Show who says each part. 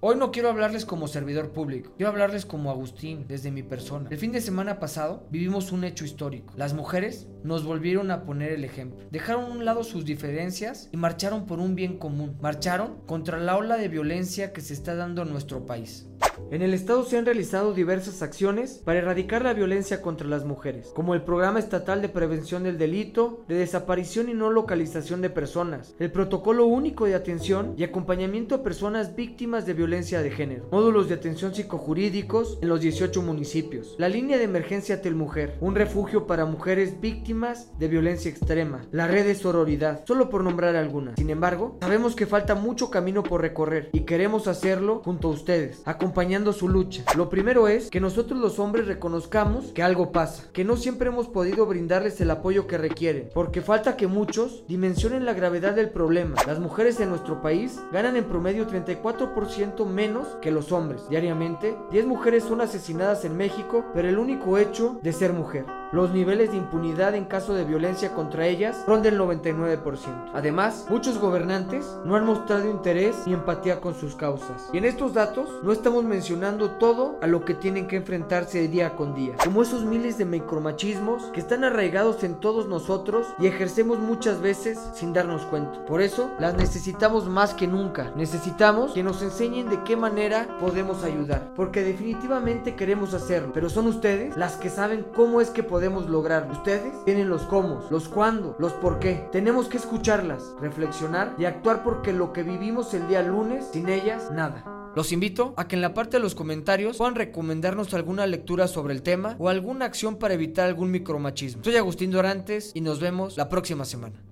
Speaker 1: Hoy no quiero hablarles como servidor público, quiero hablarles como Agustín, desde mi persona. El fin de semana pasado vivimos un hecho histórico. Las mujeres nos volvieron a poner el ejemplo. Dejaron a un lado sus diferencias y marcharon por un bien común. Marcharon contra la ola de violencia que se está dando en nuestro país. En el Estado se han realizado diversas acciones para erradicar la violencia contra las mujeres, como el Programa Estatal de Prevención del Delito, de Desaparición y No Localización de Personas, el Protocolo Único de Atención y Acompañamiento a Personas Víctimas de Violencia de Género, módulos de atención psicojurídicos en los 18 municipios, la línea de emergencia Telmujer, un refugio para mujeres víctimas de violencia extrema, la red de sororidad, solo por nombrar algunas. Sin embargo, sabemos que falta mucho camino por recorrer y queremos hacerlo junto a ustedes, acompañando su lucha. Lo primero es que nosotros los hombres reconozcamos que algo pasa, que no siempre hemos podido brindarles el apoyo que requieren, porque falta que muchos dimensionen la gravedad del problema. Las mujeres en nuestro país ganan en promedio 34% menos que los hombres. Diariamente, 10 mujeres son asesinadas en México, pero el único hecho de ser mujer. Los niveles de impunidad en caso de violencia contra ellas rondan el 99%. Además, muchos gobernantes no han mostrado interés ni empatía con sus causas. Y en estos datos no estamos mencionando todo a lo que tienen que enfrentarse día con día, como esos miles de micromachismos que están arraigados en todos nosotros y ejercemos muchas veces sin darnos cuenta. Por eso las necesitamos más que nunca. Necesitamos que nos enseñen de qué manera podemos ayudar, porque definitivamente queremos hacerlo, pero son ustedes las que saben cómo es que podemos podemos lograr. Ustedes tienen los cómo, los cuándo, los por qué. Tenemos que escucharlas, reflexionar y actuar porque lo que vivimos el día lunes, sin ellas, nada. Los invito a que en la parte de los comentarios puedan recomendarnos alguna lectura sobre el tema o alguna acción para evitar algún micromachismo. Soy Agustín Dorantes y nos vemos la próxima semana.